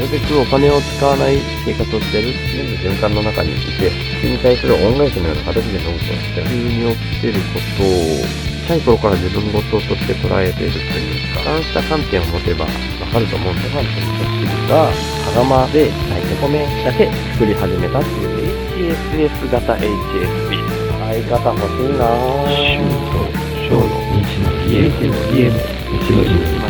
るべくお金を使わない生活をしてる全部循環の中にいて、それに対する恩返しのような形でノートをして、急に起きてることを、小さい頃から自分事として捉えているというか、そうした観点を持てばわかると思うんで、ファンという人が、羽釜で炊いて米だけ作り始めたっていう HSS 型 HSP。相方欲しいなぁ。と小の日の家の家の日の家。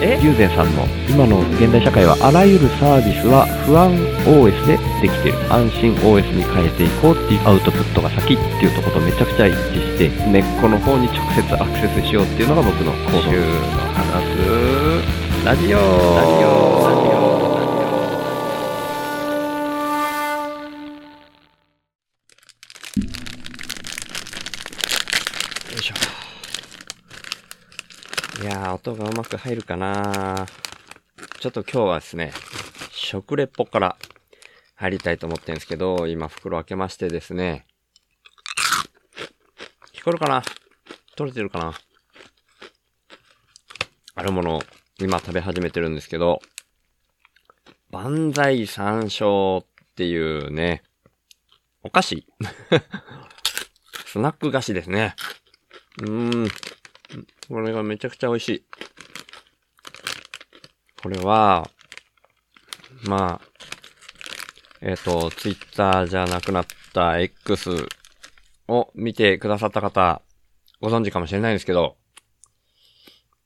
友禅さんの今の現代社会はあらゆるサービスは不安 OS でできてる。安心 OS に変えていこうっていうアウトプットが先っていうとことめちゃくちゃ一致して根っこの方に直接アクセスしようっていうのが僕の行動。週の話。すラジオ。ラジオ音がうまく入るかなちょっと今日はですね、食レポから入りたいと思ってるんですけど、今袋開けましてですね、聞こえるかな？取れてるかな？あるものを今食べ始めてるんですけど、万歳山椒っていうね、お菓子 スナック菓子ですね。うーん。これがめちゃくちゃ美味しい。これは、まあ、えっ、と、ツイッターじゃなくなった X を見てくださった方、ご存知かもしれないですけど、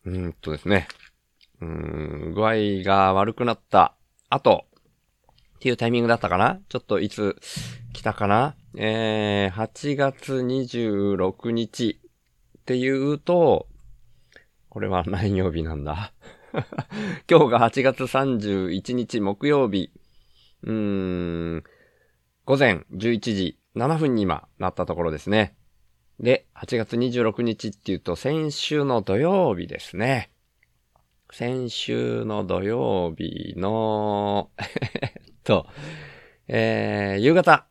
うーんとですね、うーん、具合が悪くなった後、っていうタイミングだったかな？ちょっといつ来たかな？えー、8月26日っていうと、これは何曜日なんだ？今日が8月31日木曜日。うーん、午前11時7分に今なったところですね。で、8月26日っていうと先週の土曜日ですね。先週の土曜日の、えっと、えー、夕方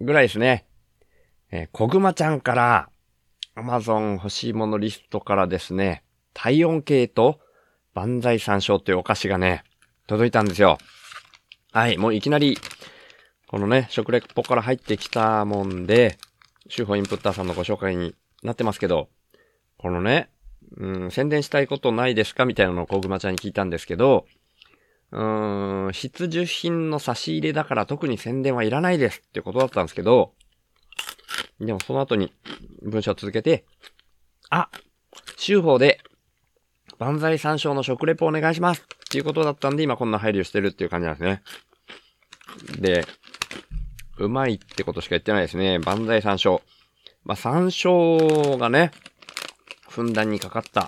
ぐらいですね。えー、こぐまちゃんから、アマゾン欲しいものリストからですね、体温計と万歳山椒っていうお菓子がね、届いたんですよ。はい、もういきなり、このね、食レポから入ってきたもんで、手法インプッターさんのご紹介になってますけど、このね、うん、宣伝したいことないですかみたいなのをこぐまちゃんに聞いたんですけど、うーん、必需品の差し入れだから特に宣伝はいらないですってことだったんですけど、でもその後に文章を続けて、あ、週報で、万歳参照の食レポお願いしますっていうことだったんで今こんな配慮してるっていう感じなんですね。で、うまいってことしか言ってないですね。万歳山椒。まあ、山椒がね、ふんだんにかかった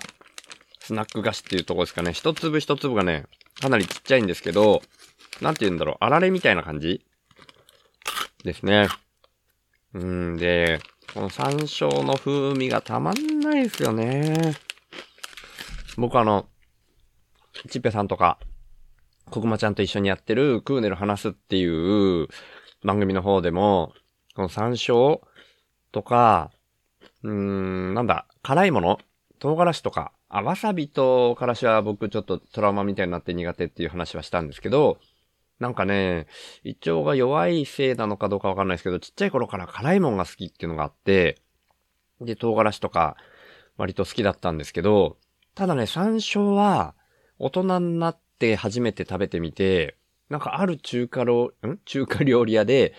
スナック菓子っていうとこですかね。一粒一粒がね、かなりちっちゃいんですけど、なんて言うんだろう、あられみたいな感じ？ですね。うんで、この山椒の風味がたまんないですよね。僕あの、ちっぺさんとか、こぐまちゃんと一緒にやってるクーネル話すっていう番組の方でも、この山椒とか、うーん、なんだ、辛いもの唐辛子とか、あ、わさびとからしは僕ちょっとトラウマみたいになって苦手っていう話はしたんですけど、なんかね、胃腸が弱いせいなのかどうかわかんないですけど、ちっちゃい頃から辛いもんが好きっていうのがあって、で、唐辛子とか割と好きだったんですけど、ただね、山椒は大人になって初めて食べてみて、なんかある中華料、ん？中華料理屋で、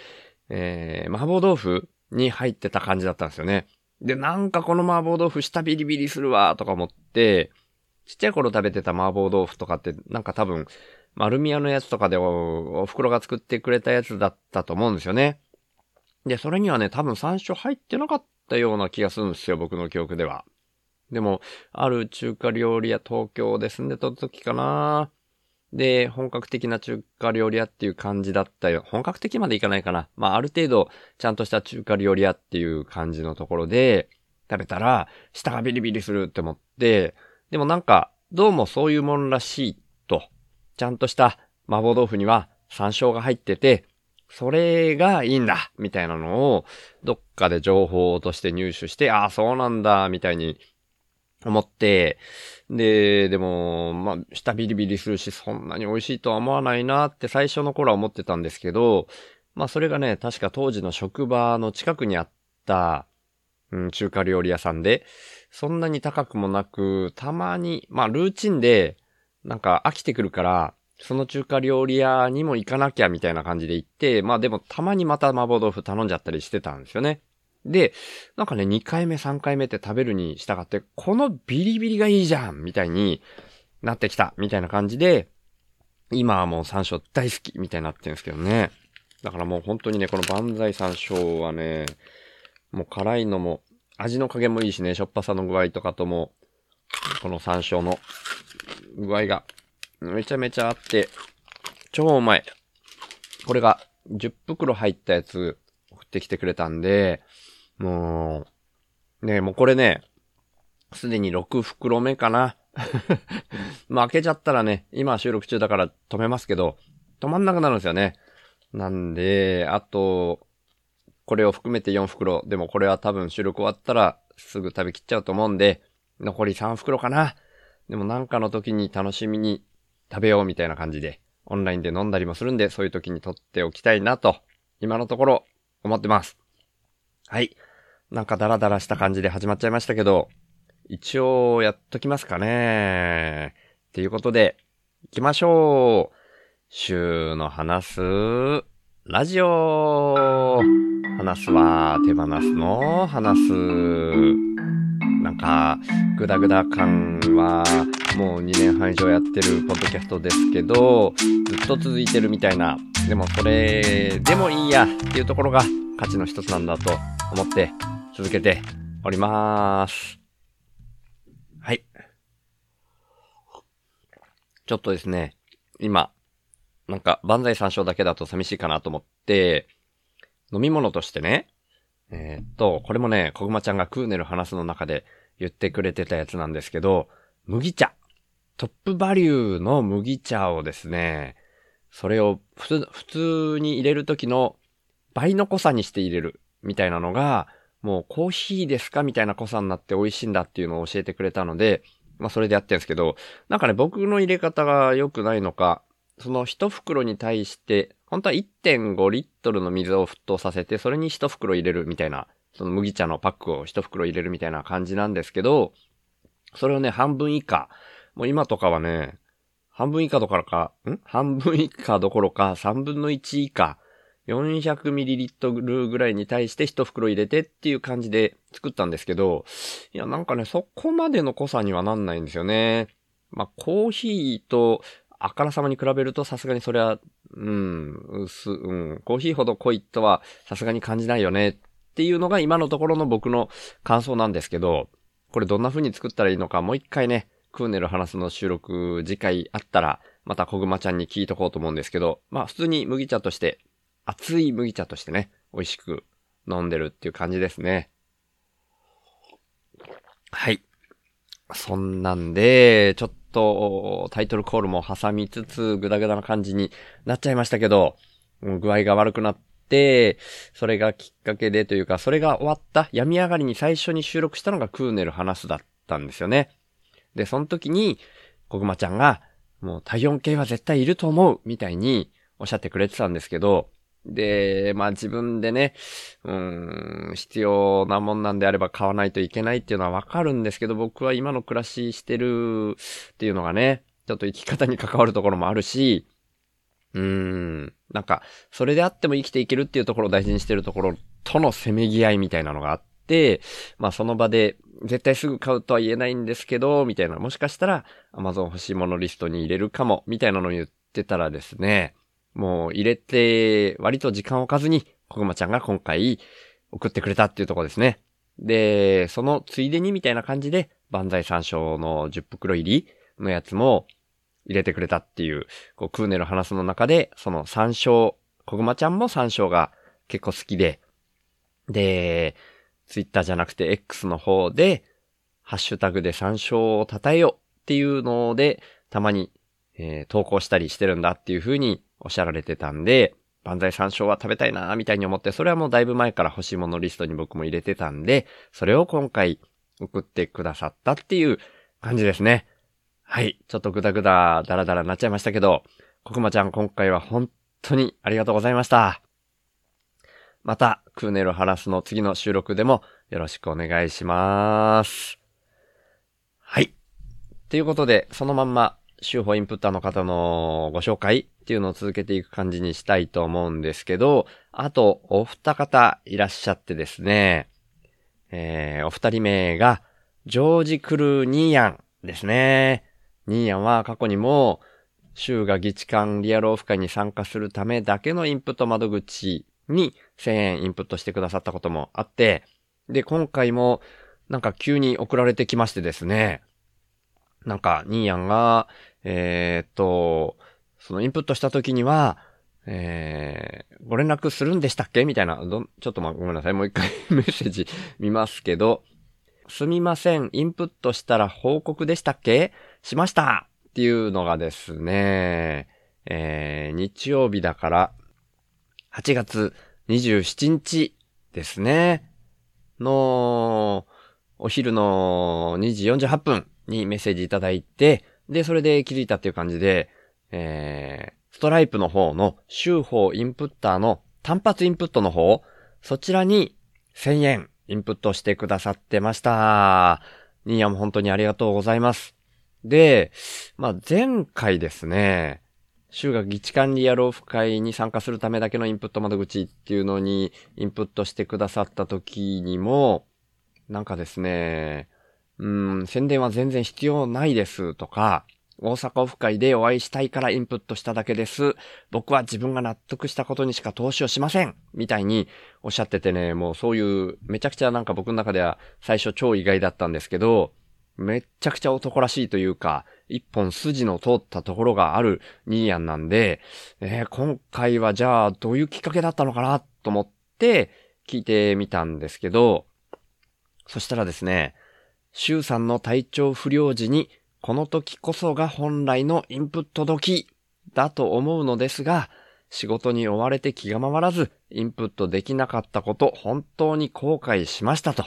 えー、麻婆豆腐に入ってた感じだったんですよね。で、なんかこの麻婆豆腐下ビリビリするわ、とか思って、ちっちゃい頃食べてた麻婆豆腐とかって、なんか多分、丸宮のやつとかでお、お袋が作ってくれたやつだったと思うんですよね。で、それにはね、多分山椒入ってなかったような気がするんですよ、僕の記憶では。でも、ある中華料理屋、東京で住んでた時かなで、本格的な中華料理屋っていう感じだったよ。本格的までいかないかな。まあ、ある程度、ちゃんとした中華料理屋っていう感じのところで、食べたら、舌がビリビリするって思って、でもなんか、どうもそういうもんらしいと、ちゃんとした麻婆豆腐には山椒が入ってて、それがいいんだみたいなのを、どっかで情報として入手して、ああ、そうなんだみたいに思って、で、でも、まあ、舌ビリビリするし、そんなに美味しいとは思わないなって最初の頃は思ってたんですけど、まあ、それがね、確か当時の職場の近くにあった、うん、中華料理屋さんで、そんなに高くもなく、たまに、まあ、ルーチンで、なんか飽きてくるから、その中華料理屋にも行かなきゃみたいな感じで行って、まあでもたまにまた麻婆豆腐頼んじゃったりしてたんですよね。で、なんかね、2回目、3回目って食べるに従って、このビリビリがいいじゃんみたいになってきたみたいな感じで、今はもう山椒大好きみたいになってるんですけどね。だからもう本当にね、この万歳山椒はね、もう辛いのも、味の加減もいいしね、しょっぱさの具合とかとも、この山椒の具合がめちゃめちゃあって、超うまい。これが10袋入ったやつ送ってきてくれたんで、もう、ねもうこれね、すでに6袋目かな。まあ開けちゃったらね、今収録中だから止めますけど、止まんなくなるんですよね。なんで、あと、これを含めて4袋。でもこれは多分収録終わったらすぐ食べきっちゃうと思うんで、残り3袋かな。でもなんかの時に楽しみに食べようみたいな感じで、オンラインで飲んだりもするんで、そういう時に撮っておきたいなと、今のところ思ってます。はい。なんかダラダラした感じで始まっちゃいましたけど、一応やっときますかね。っていうことで、行きましょう。週の話す、ラジオ話すは手放すの話す。なんか、グダグダ感は、もう2年半以上やってるポッドキャストですけど、ずっと続いてるみたいな。でもそれでもいいやっていうところが価値の一つなんだと思って続けております。はい。ちょっとですね、今、なんか万歳三唱だけだと寂しいかなと思って、飲み物としてね、えーっと、これもね、こぐまちゃんがクーネル話すの中で言ってくれてたやつなんですけど、麦茶。トップバリューの麦茶をですね、それを普通、普通に入れる時の倍の濃さにして入れるみたいなのが、もうコーヒーですかみたいな濃さになって美味しいんだっていうのを教えてくれたので、まあそれでやってるんですけど、なんかね、僕の入れ方が良くないのか、その一袋に対して、本当は1.5リットルの水を沸騰させて、それに一袋入れるみたいな、その麦茶のパックを一袋入れるみたいな感じなんですけど、それをね、半分以下。もう今とかはね、半分以下どころか、ん半分以下どころか、3分の1以下、400ml ぐらいに対して一袋入れてっていう感じで作ったんですけど、いや、なんかね、そこまでの濃さにはなんないんですよね。まあ、コーヒーとあからさまに比べるとさすがにそれは、うん、薄、うん、コーヒーほど濃いとはさすがに感じないよねっていうのが今のところの僕の感想なんですけど、これどんな風に作ったらいいのかもう一回ね、クーネル話すの収録次回あったら、また小熊ちゃんに聞いとこうと思うんですけど、まあ普通に麦茶として、熱い麦茶としてね、美味しく飲んでるっていう感じですね。はい。そんなんで、ちょっとタイトルコールも挟みつつ、グダグダな感じになっちゃいましたけど、具合が悪くなって、それがきっかけでというか、それが終わった病み上がりに最初に収録したのがクーネル話すだったんですよね。で、その時に、こぐまちゃんが、もう体温計は絶対いると思う、みたいにおっしゃってくれてたんですけど、で、まあ自分でね、うん、必要なもんなんであれば買わないといけないっていうのはわかるんですけど、僕は今の暮らししてるっていうのがね、ちょっと生き方に関わるところもあるし、うーん。なんか、それであっても生きていけるっていうところを大事にしてるところとのせめぎ合いみたいなのがあって、まあその場で絶対すぐ買うとは言えないんですけど、みたいな、もしかしたら Amazon 欲しいものリストに入れるかも、みたいなのを言ってたらですね、もう入れて、割と時間を置かずに、こぐまちゃんが今回送ってくれたっていうとこですね。で、そのついでにみたいな感じで、万歳三章の10袋入りのやつも入れてくれたっていう、こう、クーネル話すの中で、その山椒、こぐまちゃんも山椒が結構好きで、で、ツイッターじゃなくて X の方で、ハッシュタグで山椒を称えよっていうので、たまに、えー投稿したりしてるんだっていう風におっしゃられてたんで、万歳山椒は食べたいなみたいに思って、それはもうだいぶ前から欲しいものリストに僕も入れてたんで、それを今回送ってくださったっていう感じですね。はい。ちょっとグダグダ、ダラダラなっちゃいましたけど、こくまちゃん今回は本当にありがとうございました。また、クーネルハラスの次の収録でもよろしくお願いします。はい。ということで、そのまんま、週報インプッターの方のご紹介っていうのを続けていく感じにしたいと思うんですけど、あと、お二方いらっしゃってですね、えー、お二人目が、ジョージ・クルーニーヤンですね。ニーヤンは過去にも、州が議地間リアルオフ会に参加するためだけのインプット窓口に1000円インプットしてくださったこともあって、で、今回もなんか急に送られてきましてですね、なんか、ニーヤンが、えーっと、そのインプットした時には、えー、ご連絡するんでしたっけ？みたいな、どちょっとま、ごめんなさい。もう一回 メッセージ見ますけど、すみません。インプットしたら報告でしたっけ？しました！っていうのがですね、えー、日曜日だから、8月27日ですね、の、お昼の2時48分にメッセージいただいて、で、それで気づいたっていう感じで、えー、ストライプの方の週報インプッターの単発インプットの方、そちらに1000円インプットしてくださってました。ニーヤも本当にありがとうございます。で、まあ、前回ですね、州が議地管理やローフ会に参加するためだけのインプット窓口っていうのにインプットしてくださった時にも、なんかですね、うん、宣伝は全然必要ないですとか、大阪オフ会でお会いしたいからインプットしただけです。僕は自分が納得したことにしか投資をしませんみたいにおっしゃっててね、もうそういう、めちゃくちゃなんか僕の中では最初超意外だったんですけど、めっちゃくちゃ男らしいというか、一本筋の通ったところがあるニーヤンなんで、えー今回はじゃあどういうきっかけだったのかなと思って聞いてみたんですけど、そしたらですね、シュウさんの体調不良時に、この時こそが本来のインプット時だと思うのですが、仕事に追われて気が回らず、インプットできなかったこと、本当に後悔しましたと。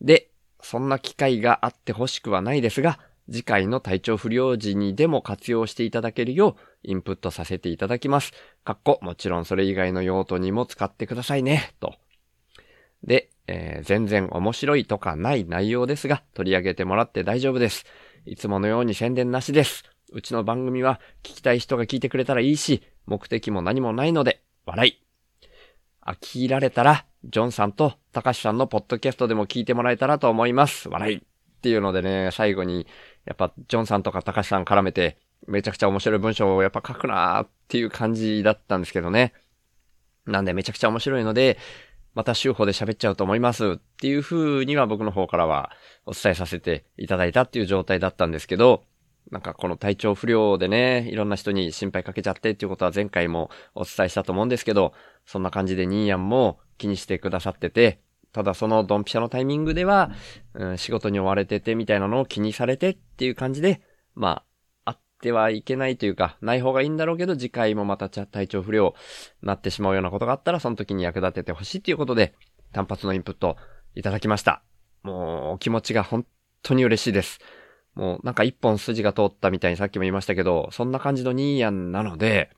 で、そんな機会があってほしくはないですが、次回の体調不良時にでも活用していただけるよう、インプットさせていただきます。かっこ、もちろんそれ以外の用途にも使ってくださいね、と。で、えー全然面白いとかない内容ですが、取り上げてもらって大丈夫です。いつものように宣伝なしです。うちの番組は聞きたい人が聞いてくれたらいいし、目的も何もないので、笑い。飽きられたら、ジョンさんと高橋さんのポッドキャストでも聞いてもらえたらと思います。笑い。っていうのでね、最後に、やっぱ、ジョンさんとか高橋さん絡めて、めちゃくちゃ面白い文章をやっぱ書くなーっていう感じだったんですけどね。なんでめちゃくちゃ面白いので、また週報で喋っちゃうと思いますっていう風には僕の方からはお伝えさせていただいたっていう状態だったんですけど、なんかこの体調不良でね、いろんな人に心配かけちゃってっていうことは前回もお伝えしたと思うんですけど、そんな感じでニーヤンも気にしてくださってて、ただそのドンピシャのタイミングでは、うん、仕事に追われててみたいなのを気にされてっていう感じで、まあ、てはいけないというか、ない方がいいんだろうけど、次回もまた体調不良になってしまうようなことがあったら、その時に役立ててほしいということで、単発のインプットいただきました。もう、気持ちが本当に嬉しいです。もう、なんか一本筋が通ったみたいにさっきも言いましたけど、そんな感じのニーヤンなので、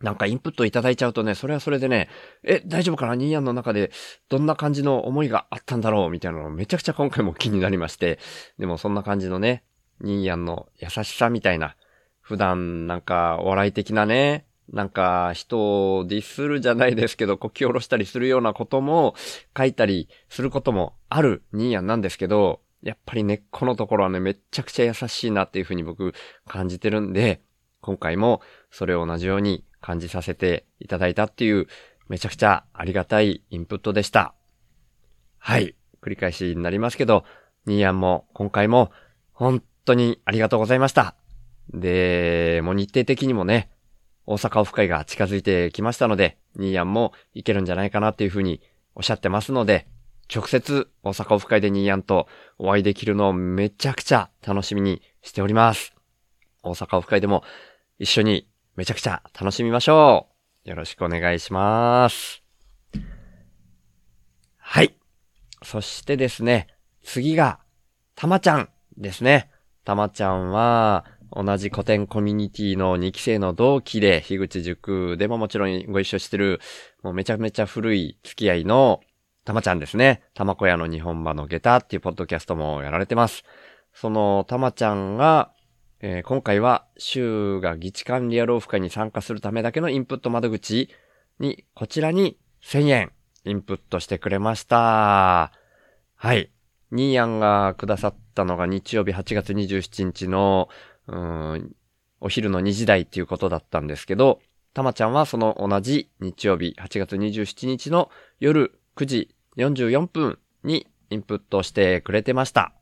なんかインプットいただいちゃうとね、それはそれでね、え、大丈夫かな？ニーヤンの中でどんな感じの思いがあったんだろう？みたいなのめちゃくちゃ今回も気になりまして、でもそんな感じのね、ニーヤンの優しさみたいな、普段なんかお笑い的なね、なんか人をディスるじゃないですけど、こき下ろしたりするようなことも書いたりすることもあるニーヤンなんですけど、やっぱり根っこのところはね、めちゃくちゃ優しいなっていうふうに僕感じてるんで、今回もそれを同じように感じさせていただいたっていう、めちゃくちゃありがたいインプットでした。はい。繰り返しになりますけど、ニーヤンも今回も本当にありがとうございました。で、もう日程的にもね、大阪オフ会が近づいてきましたので、ニーヤンも行けるんじゃないかなっていうふうにおっしゃってますので、直接大阪オフ会でニーヤンとお会いできるのをめちゃくちゃ楽しみにしております。大阪オフ会でも一緒にめちゃくちゃ楽しみましょう。よろしくお願いします。はい。そしてですね、次が、たまちゃんですね。たまちゃんは、同じ古典コミュニティの2期生の同期で、樋口塾でももちろんご一緒してる、もうめちゃめちゃ古い付き合いの、たまちゃんですね。たまこ屋の日本場の下駄っていうポッドキャストもやられてます。そのたまちゃんが、えー今回は、州が議地管リアルオフ会に参加するためだけのインプット窓口に、こちらに1000円インプットしてくれました。はい。ニーヤンがくださったのが日曜日8月27日の、うん、お昼の2時台っていうことだったんですけど、たまちゃんはその同じ日曜日8月27日の夜9時44分にインプットしてくれてました。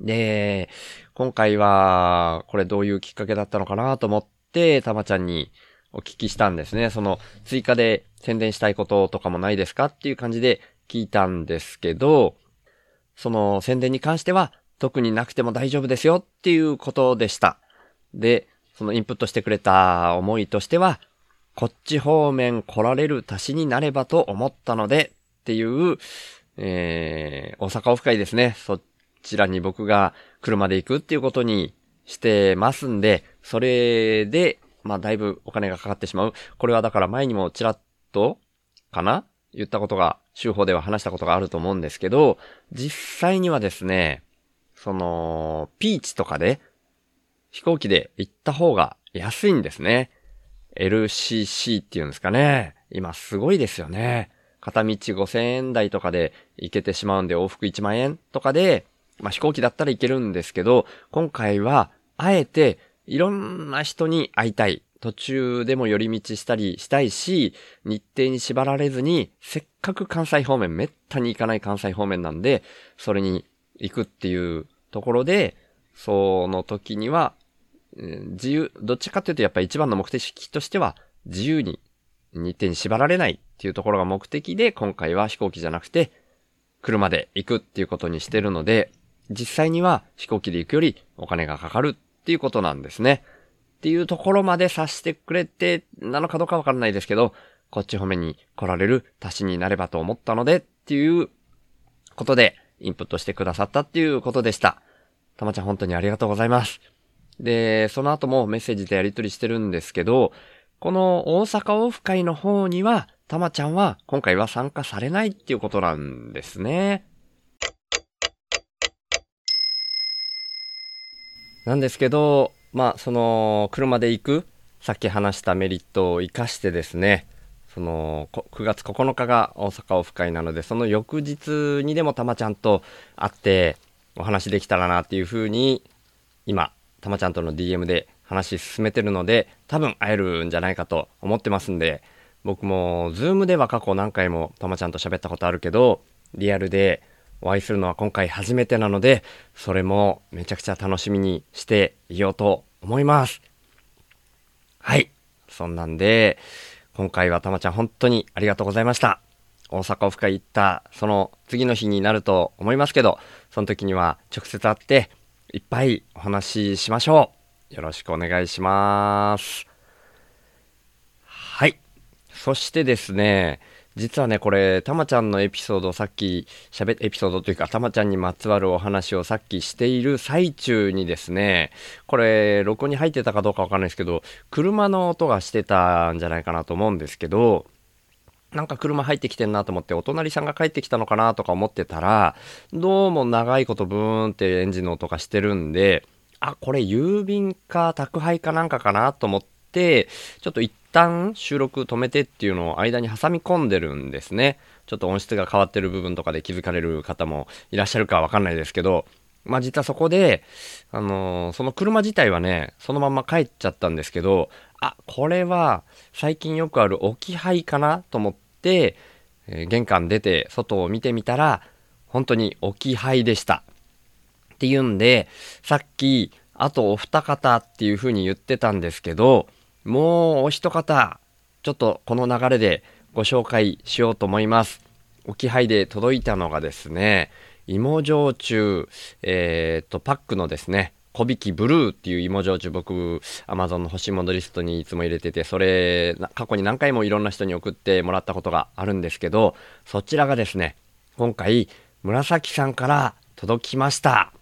で、今回は、これどういうきっかけだったのかなと思って、たまちゃんにお聞きしたんですね。その、追加で宣伝したいこととかもないですかっていう感じで聞いたんですけど、その宣伝に関しては特になくても大丈夫ですよっていうことでした。で、そのインプットしてくれた思いとしては、こっち方面来られる足しになればと思ったのでっていう、えー、大阪オフ会ですね。そちらに僕が車で行くっていうことにしてますんで、それで、まあだいぶお金がかかってしまう。これはだから前にもちらっと、かな言ったことが、週報では話したことがあると思うんですけど、実際にはですね、その、ピーチとかで、飛行機で行った方が安いんですね。LCC っていうんですかね。今すごいですよね。片道5000円台とかで行けてしまうんで往復1万円とかで、まあ飛行機だったらいけるんですけど、今回はあえていろんな人に会いたい。途中でも寄り道したりしたいし、日程に縛られずに、せっかく関西方面、めったに行かない関西方面なんで、それに行くっていうところで、その時には、自由、どっちかというとやっぱり一番の目的としては、自由に日程に縛られないっていうところが目的で、今回は飛行機じゃなくて、車で行くっていうことにしてるので、実際には飛行機で行くよりお金がかかるっていうことなんですね。っていうところまで察してくれて、なのかどうかわからないですけど、こっち方面に来られる足しになればと思ったのでっていうことでインプットしてくださったっていうことでした。たまちゃん本当にありがとうございます。で、その後もメッセージでやり取りしてるんですけど、この大阪オフ会の方には、たまちゃんは今回は参加されないっていうことなんですね。なんですけど、まあ、その、車で行く、さっき話したメリットを活かしてですね、その、9月9日が大阪オフ会なので、その翌日にでもたまちゃんと会ってお話できたらなっていうふうに、今、たまちゃんとの DM で話進めてるので、多分会えるんじゃないかと思ってますんで、僕も、ズームでは過去何回もたまちゃんと喋ったことあるけど、リアルでお会いするのは今回初めてなので、それもめちゃくちゃ楽しみにしていようと思います。はい。そんなんで、今回はたまちゃん本当にありがとうございました。大阪オフ会行った、その次の日になると思いますけど、その時には直接会って、いっぱいお話ししましょう。よろしくお願いします。はい。そしてですね、実はね、これ、たまちゃんのエピソードさっき喋っ、エピソードというか、たまちゃんにまつわるお話をさっきしている最中にですね、これ、録音に入ってたかどうかわかんないですけど、車の音がしてたんじゃないかなと思うんですけど、なんか車入ってきてんなと思って、お隣さんが帰ってきたのかなとか思ってたら、どうも長いことブーンってエンジンの音がしてるんで、あ、これ郵便か宅配かなんかかなと思って、ちょっと一旦収録止めてっていうのを間に挟み込んでるんですね。ちょっと音質が変わってる部分とかで気づかれる方もいらっしゃるかわかんないですけど、まあ実はそこで、あのーその車自体はね、そのまま帰っちゃったんですけど、あ、これは最近よくある置き配かなと思って、えー玄関出て外を見てみたら、本当に置き配でした。っていうんで、さっき、あとお二方っていう風に言ってたんですけど、もうお一方、ちょっとこの流れでご紹介しようと思います。置き配で届いたのがですね、芋焼酎、えー、と、パックのですね、小引きブルーっていう芋焼酎僕、アマゾンの欲しいものリストにいつも入れてて、それ、過去に何回もいろんな人に送ってもらったことがあるんですけど、そちらがですね、今回、紫さんから届きました。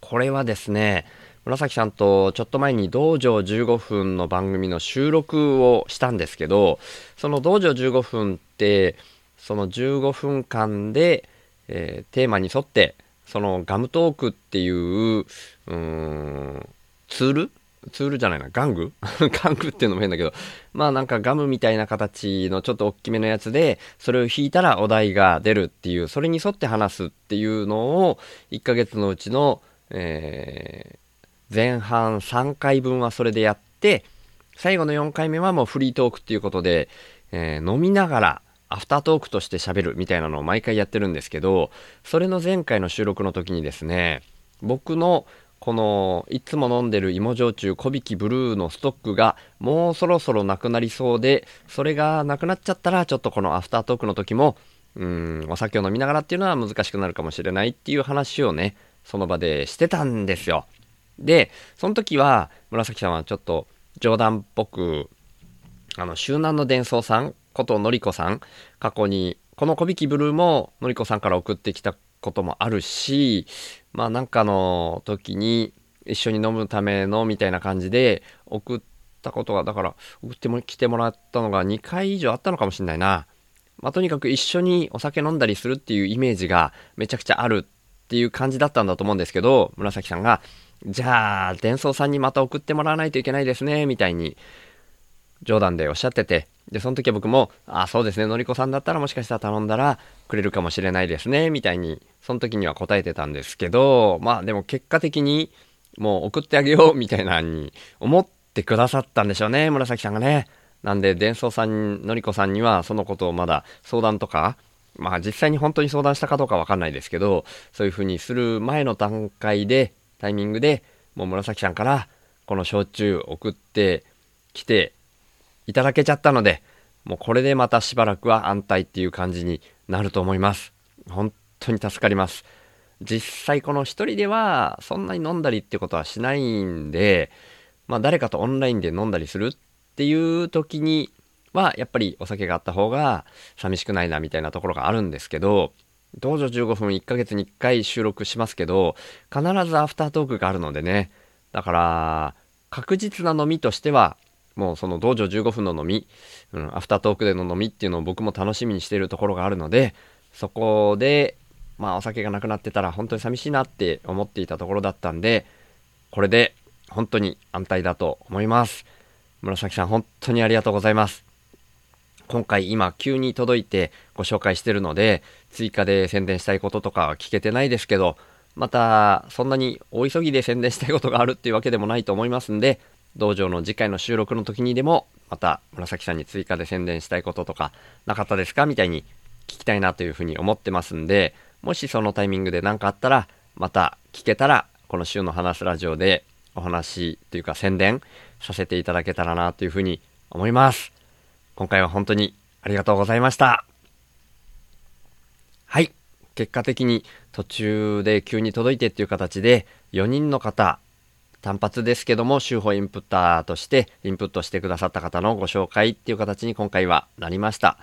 これはですね、紫さんとちょっと前に道場15分の番組の収録をしたんですけど、その道場15分って、その15分間で、えーテーマに沿って、そのガムトークっていう、うん、ツール？ツールじゃないな、玩具？玩具っていうのも変だけど、まあなんかガムみたいな形のちょっと大きめのやつで、それを引いたらお題が出るっていう、それに沿って話すっていうのを、1ヶ月のうちの、えー前半3回分はそれでやって、最後の4回目はもうフリートークっていうことで、えー飲みながらアフタートークとして喋るみたいなのを毎回やってるんですけど、それの前回の収録の時にですね、僕のこのいつも飲んでる芋焼酎小引ブルーのストックがもうそろそろなくなりそうで、それがなくなっちゃったらちょっとこのアフタートークの時も、うん、お酒を飲みながらっていうのは難しくなるかもしれないっていう話をね、その場でしてたんですよ。で、その時は紫さんはちょっと冗談っぽく、あの、周南の伝送さんことのりこさん、過去に、この小引きブルーものりこさんから送ってきたこともあるし、まあなんかの時に一緒に飲むためのみたいな感じで送ったことが、だから送っても来てもらったのが2回以上あったのかもしれないな。まあとにかく一緒にお酒飲んだりするっていうイメージがめちゃくちゃあるっていう感じだったんだと思うんですけど、紫さんが、じゃあ、伝送さんにまた送ってもらわないといけないですね、みたいに冗談でおっしゃってて、で、その時は僕も、あ、そうですね、のりこさんだったらもしかしたら頼んだらくれるかもしれないですね、みたいに、その時には答えてたんですけど、まあでも結果的に、もう送ってあげよう、みたいなに思ってくださったんでしょうね、紫さんがね。なんで、伝送さん、のりこさんにはそのことをまだ相談とか、まあ実際に本当に相談したかどうかわかんないですけど、そういう風にする前の段階で、タイミングでもう紫さんからこの焼酎送ってきていただけちゃったので、もうこれでまたしばらくは安泰っていう感じになると思います。本当に助かります。実際この一人ではそんなに飲んだりってことはしないんで、まあ誰かとオンラインで飲んだりするっていう時にはやっぱりお酒があった方が寂しくないなみたいなところがあるんですけど、道場15分1ヶ月に1回収録しますけど、必ずアフタートークがあるのでね。だから、確実な飲みとしては、もうその道場15分の飲み、うん、アフタートークでの飲みっていうのを僕も楽しみにしているところがあるので、そこで、まあお酒がなくなってたら本当に寂しいなって思っていたところだったんで、これで本当に安泰だと思います。紫さん本当にありがとうございます。今回今急に届いてご紹介してるので、追加で宣伝したいこととかは聞けてないですけど、またそんなに大急ぎで宣伝したいことがあるっていうわけでもないと思いますんで、道場の次回の収録の時にでも、また紫さんに追加で宣伝したいこととかなかったですかみたいに聞きたいなというふうに思ってますんで、もしそのタイミングで何かあったら、また聞けたら、この週の話すラジオでお話というか宣伝させていただけたらなというふうに思います。今回は本当にありがとうございました。はい。結果的に途中で急に届いてっていう形で4人の方、単発ですけども、週報インプッターとしてインプットしてくださった方のご紹介っていう形に今回はなりました。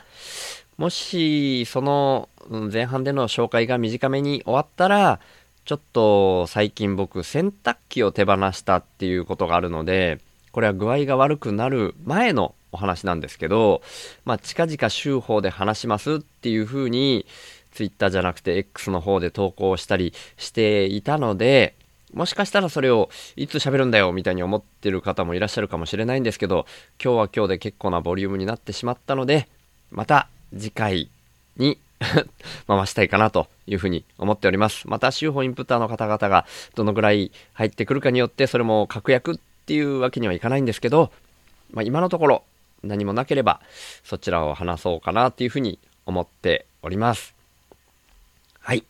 もし、その前半での紹介が短めに終わったら、ちょっと最近僕洗濯機を手放したっていうことがあるので、これは具合が悪くなる前のお話なんですけど、まあ近々週報で話しますっていう風に、ツイッターじゃなくて X の方で投稿したりしていたので、もしかしたらそれをいつ喋るんだよみたいに思ってる方もいらっしゃるかもしれないんですけど今日は今日で結構なボリュームになってしまったのでまた次回に 回したいかなというふうに思っております。また週報インプッターの方々がどのぐらい入ってくるかによってそれも確約っていうわけにはいかないんですけど、まあ、今のところ何もなければそちらを話そうかなっていうふうに思っております。はい。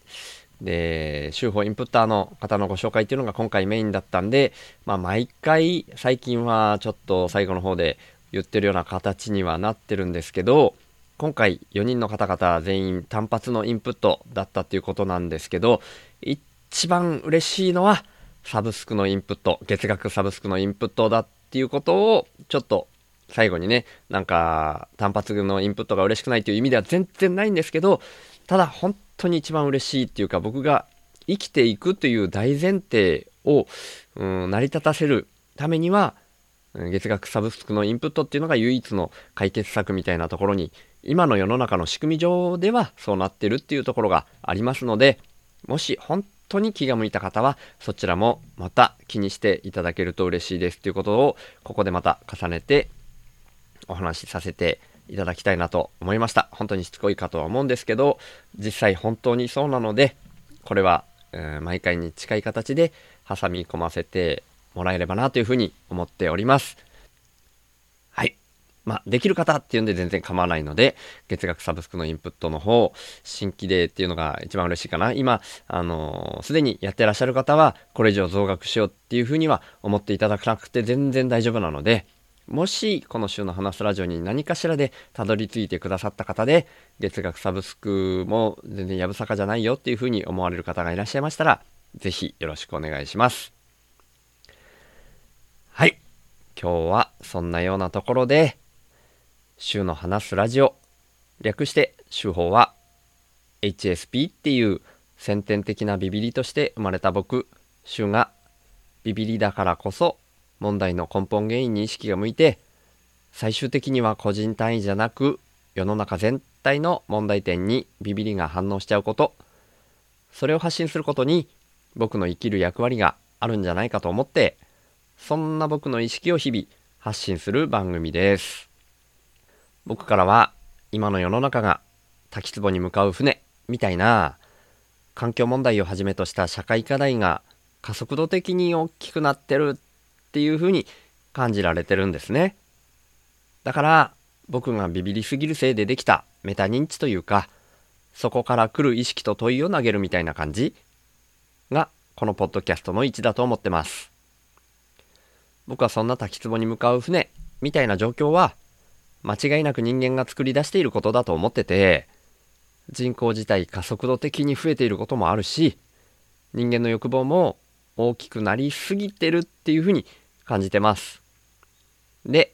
で、週報インプッターの方のご紹介っていうのが今回メインだったんで、まあ、毎回最近はちょっと最後の方で言ってるような形にはなってるんですけど、今回4人の方々全員単発のインプットだったっていうことなんですけど、一番嬉しいのはサブスクのインプット、月額サブスクのインプットだっていうことをちょっと最後にね、なんか単発のインプットが嬉しくないという意味では全然ないんですけど、ただ本当に一番嬉しいっていうか僕が生きていくという大前提を、うん、成り立たせるためには月額サブスクのインプットっていうのが唯一の解決策みたいなところに今の世の中の仕組み上ではそうなってるっていうところがありますのでもし本当に気が向いた方はそちらもまた気にしていただけると嬉しいですということをここでまた重ねてお話しさせていただきたいなと思いました。本当にしつこいかとは思うんですけど実際本当にそうなのでこれは、えー、毎回に近い形で挟み込ませてもらえればなというふうに思っております。はい。まあ、できる方っていうんで全然構わないので、月額サブスクのインプットの方、新規でっていうのが一番嬉しいかな。今、あのす、でにやってらっしゃる方は、これ以上増額しようっていうふうには思っていただかなくて全然大丈夫なので、もしこの週の話すラジオに何かしらでたどり着いてくださった方で月額サブスクも全然やぶさかじゃないよっていうふうに思われる方がいらっしゃいましたら是非よろしくお願いします。はい。今日はそんなようなところで週の話すラジオ略して週報は HSP っていう先天的なビビリとして生まれた僕週がビビリだからこそ問題の根本原因に意識が向いて最終的には個人単位じゃなく世の中全体の問題点にビビりが反応しちゃうこと。それを発信することに僕の生きる役割があるんじゃないかと思ってそんな僕の意識を日々発信する番組です。僕からは今の世の中が滝壺に向かう船みたいな環境問題をはじめとした社会課題が加速度的に大きくなってるっていうふうに感じられてるんですね。だから僕がビビりすぎるせいでできたメタ認知というかそこから来る意識と問いを投げるみたいな感じがこのポッドキャストの位置だと思ってます。僕はそんな滝壺に向かう船みたいな状況は間違いなく人間が作り出していることだと思ってて人口自体加速度的に増えていることもあるし人間の欲望も大きくなりすぎてるっていうふうに感じてます。で、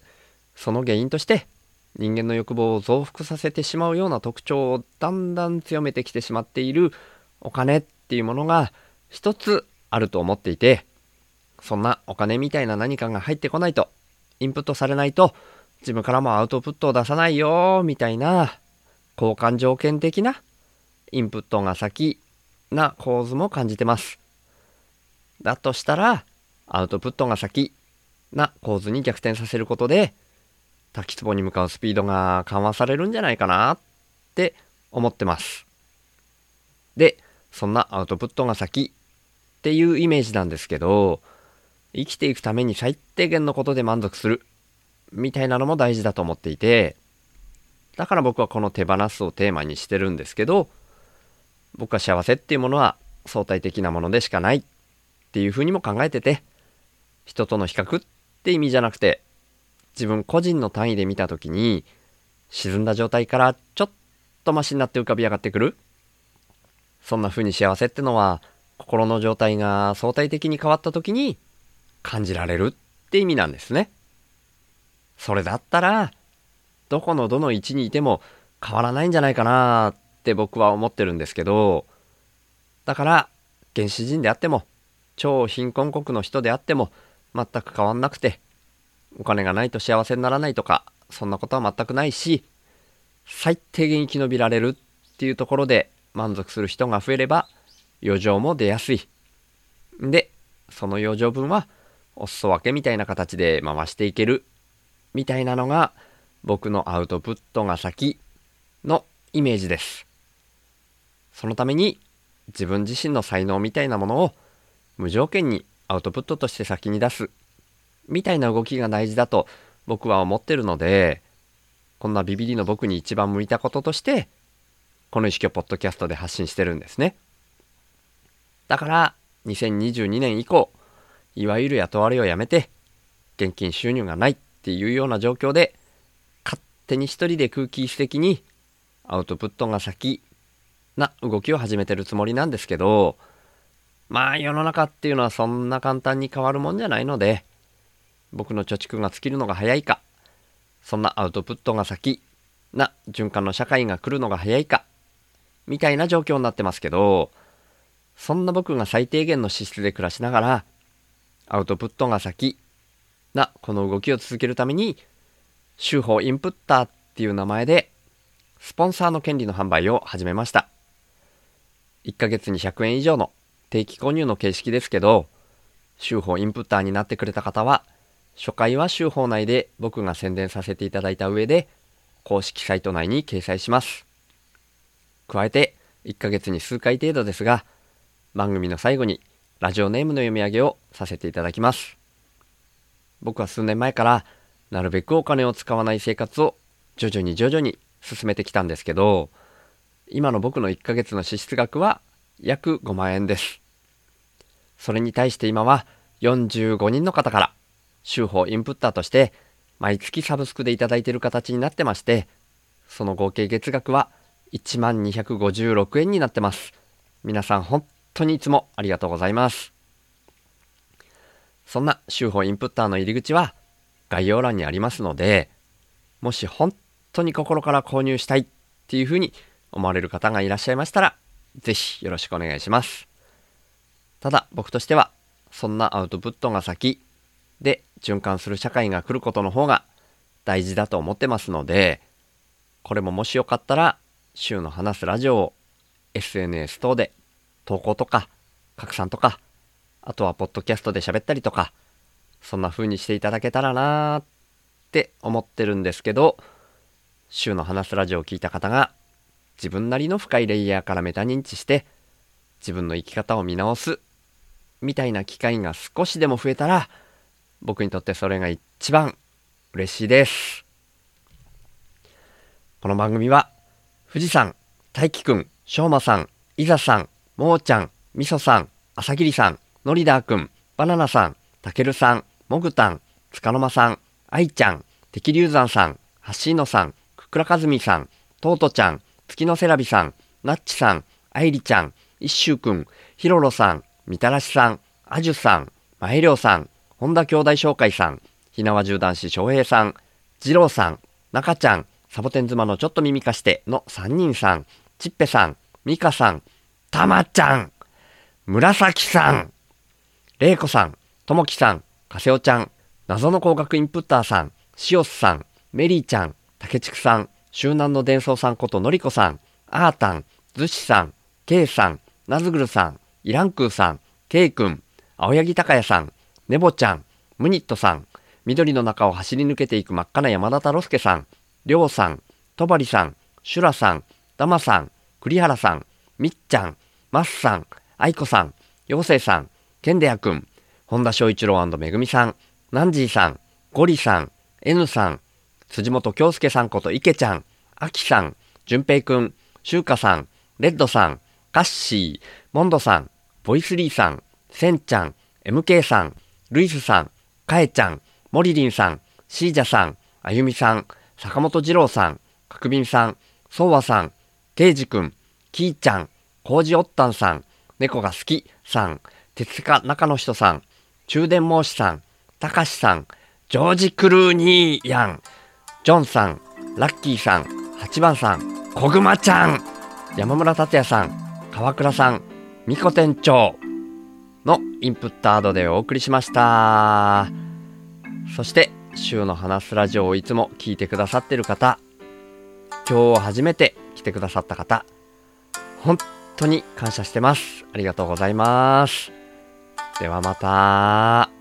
その原因として人間の欲望を増幅させてしまうような特徴をだんだん強めてきてしまっているお金っていうものが一つあると思っていて、そんなお金みたいな何かが入ってこないと、インプットされないと、自分からもアウトプットを出さないよみたいな交換条件的なインプットが先な構図も感じてます。だとしたらアウトプットが先な構図に逆転させることで滝壺に向かうスピードが緩和されるんじゃないかなって思ってます。で、そんなアウトプットが先っていうイメージなんですけど、生きていくために最低限のことで満足するみたいなのも大事だと思っていて、だから僕はこの手放すをテーマにしてるんですけど、僕は幸せっていうものは相対的なものでしかないっていうふうにも考えてて、人との比較って意味じゃなくて、自分個人の単位で見た時に、沈んだ状態からちょっとマシになって浮かび上がってくる。そんな風に幸せってのは、心の状態が相対的に変わった時に感じられるって意味なんですね。それだったら、どこのどの位置にいても変わらないんじゃないかなって僕は思ってるんですけど、だから原始人であっても超貧困国の人であっても全く変わんなくてお金がないと幸せにならないとかそんなことは全くないし最低限生き延びられるっていうところで満足する人が増えれば余剰も出やすい。でその余剰分はお裾分けみたいな形で回していけるみたいなのが僕のアウトプットが先のイメージです。そのために自分自身の才能みたいなものを無条件にアウトプットとして先に出すみたいな動きが大事だと僕は思ってるのでこんなビビリの僕に一番向いたこととしてこの意識をポッドキャストで発信してるんですね。だから2022年以降いわゆる雇われをやめて現金収入がないっていうような状況で勝手に一人で空気一的にアウトプットが先な動きを始めてるつもりなんですけどまあ世の中っていうのはそんな簡単に変わるもんじゃないので僕の貯蓄が尽きるのが早いかそんなアウトプットが先な循環の社会が来るのが早いかみたいな状況になってますけどそんな僕が最低限の資質で暮らしながらアウトプットが先なこの動きを続けるために週報インプッターっていう名前でスポンサーの権利の販売を始めました。1ヶ月に100円以上の定期購入の形式ですけど週報インプッターになってくれた方は初回は週報内で僕が宣伝させていただいた上で公式サイト内に掲載します。加えて1ヶ月に数回程度ですが番組の最後にラジオネームの読み上げをさせていただきます。僕は数年前からなるべくお金を使わない生活を徐々に徐々に進めてきたんですけど今の僕の1ヶ月の支出額は約5万円です。それに対して今は45人の方から週報インプッターとして毎月サブスクでいただいている形になってましてその合計月額は1万256円になってます。皆さん本当にいつもありがとうございます。そんな週報インプッターの入り口は概要欄にありますのでもし本当に心から購入したいっていうふうに思われる方がいらっしゃいましたらぜひよろしくお願いします。ただ僕としてはそんなアウトプットが先で循環する社会が来ることの方が大事だと思ってますのでこれももしよかったら週の話すラジオを SNS 等で投稿とか拡散とかあとはポッドキャストで喋ったりとかそんな風にしていただけたらなーって思ってるんですけど週の話すラジオを聞いた方が自分なりの深いレイヤーからメタ認知して自分の生き方を見直すみたいな機会が少しでも増えたら僕にとってそれが一番嬉しいです。この番組は富士山大輝くんしょうまさんいざさんもーちゃんみそさんあさぎりさんのりだーくんバナナさんたけるさんもぐたんつかの間さんあいちゃんてきりゅうざんさんはっしーのさんくくらかずみさんとうとちゃん月のせらびさんなっちさんあいりちゃんいっしゅうくんひろろさんみたらしさんあじゅさんまえりょうさん本田兄弟紹介さんひなわじゅう男子翔平さんじろうさんなかちゃんサボテン妻のちょっと耳かしての3人さんちっぺさんみかさんたまちゃん紫さんれいこさんともきさんかせおちゃん謎の工学インプッターさんしおすさんメリーちゃんたけちくさん周南の伝送さんことのりこさんあーたんずしさんけいさんなずぐるさんイランクーさんけいくん青柳高也さんねぼちゃんムニットさん緑の中を走り抜けていく真っ赤な山田太郎介さんりょうさんとばりさんシュラさんダマさん栗原さんみっちゃんまっさんあいこさん妖精さんけんでやくん本田翔一郎めぐみさんナンジーさんゴリさん N さん辻本京介さんこと池ちゃんあきさん淳平くんしゅうかさんレッドさんカッシーモンドさんボイスリーさんセンちゃん MK さんルイスさんかえちゃんモリリンさんシージャさんあゆみさん坂本二郎さん角瓶さんそうわさんケイジくんキーちゃんコージおったんさん猫が好きさん鉄家中の人さん中電申しさんたかしさんジョージ・クルーニーやん。ジョンさんラッキーさん8番さんこぐまちゃん山村達也さん川倉さんみこ店長のインプットアードでお送りしました。そして週の話すラジオをいつも聞いてくださってる方今日初めて来てくださった方本当に感謝してます。ありがとうございます。ではまた。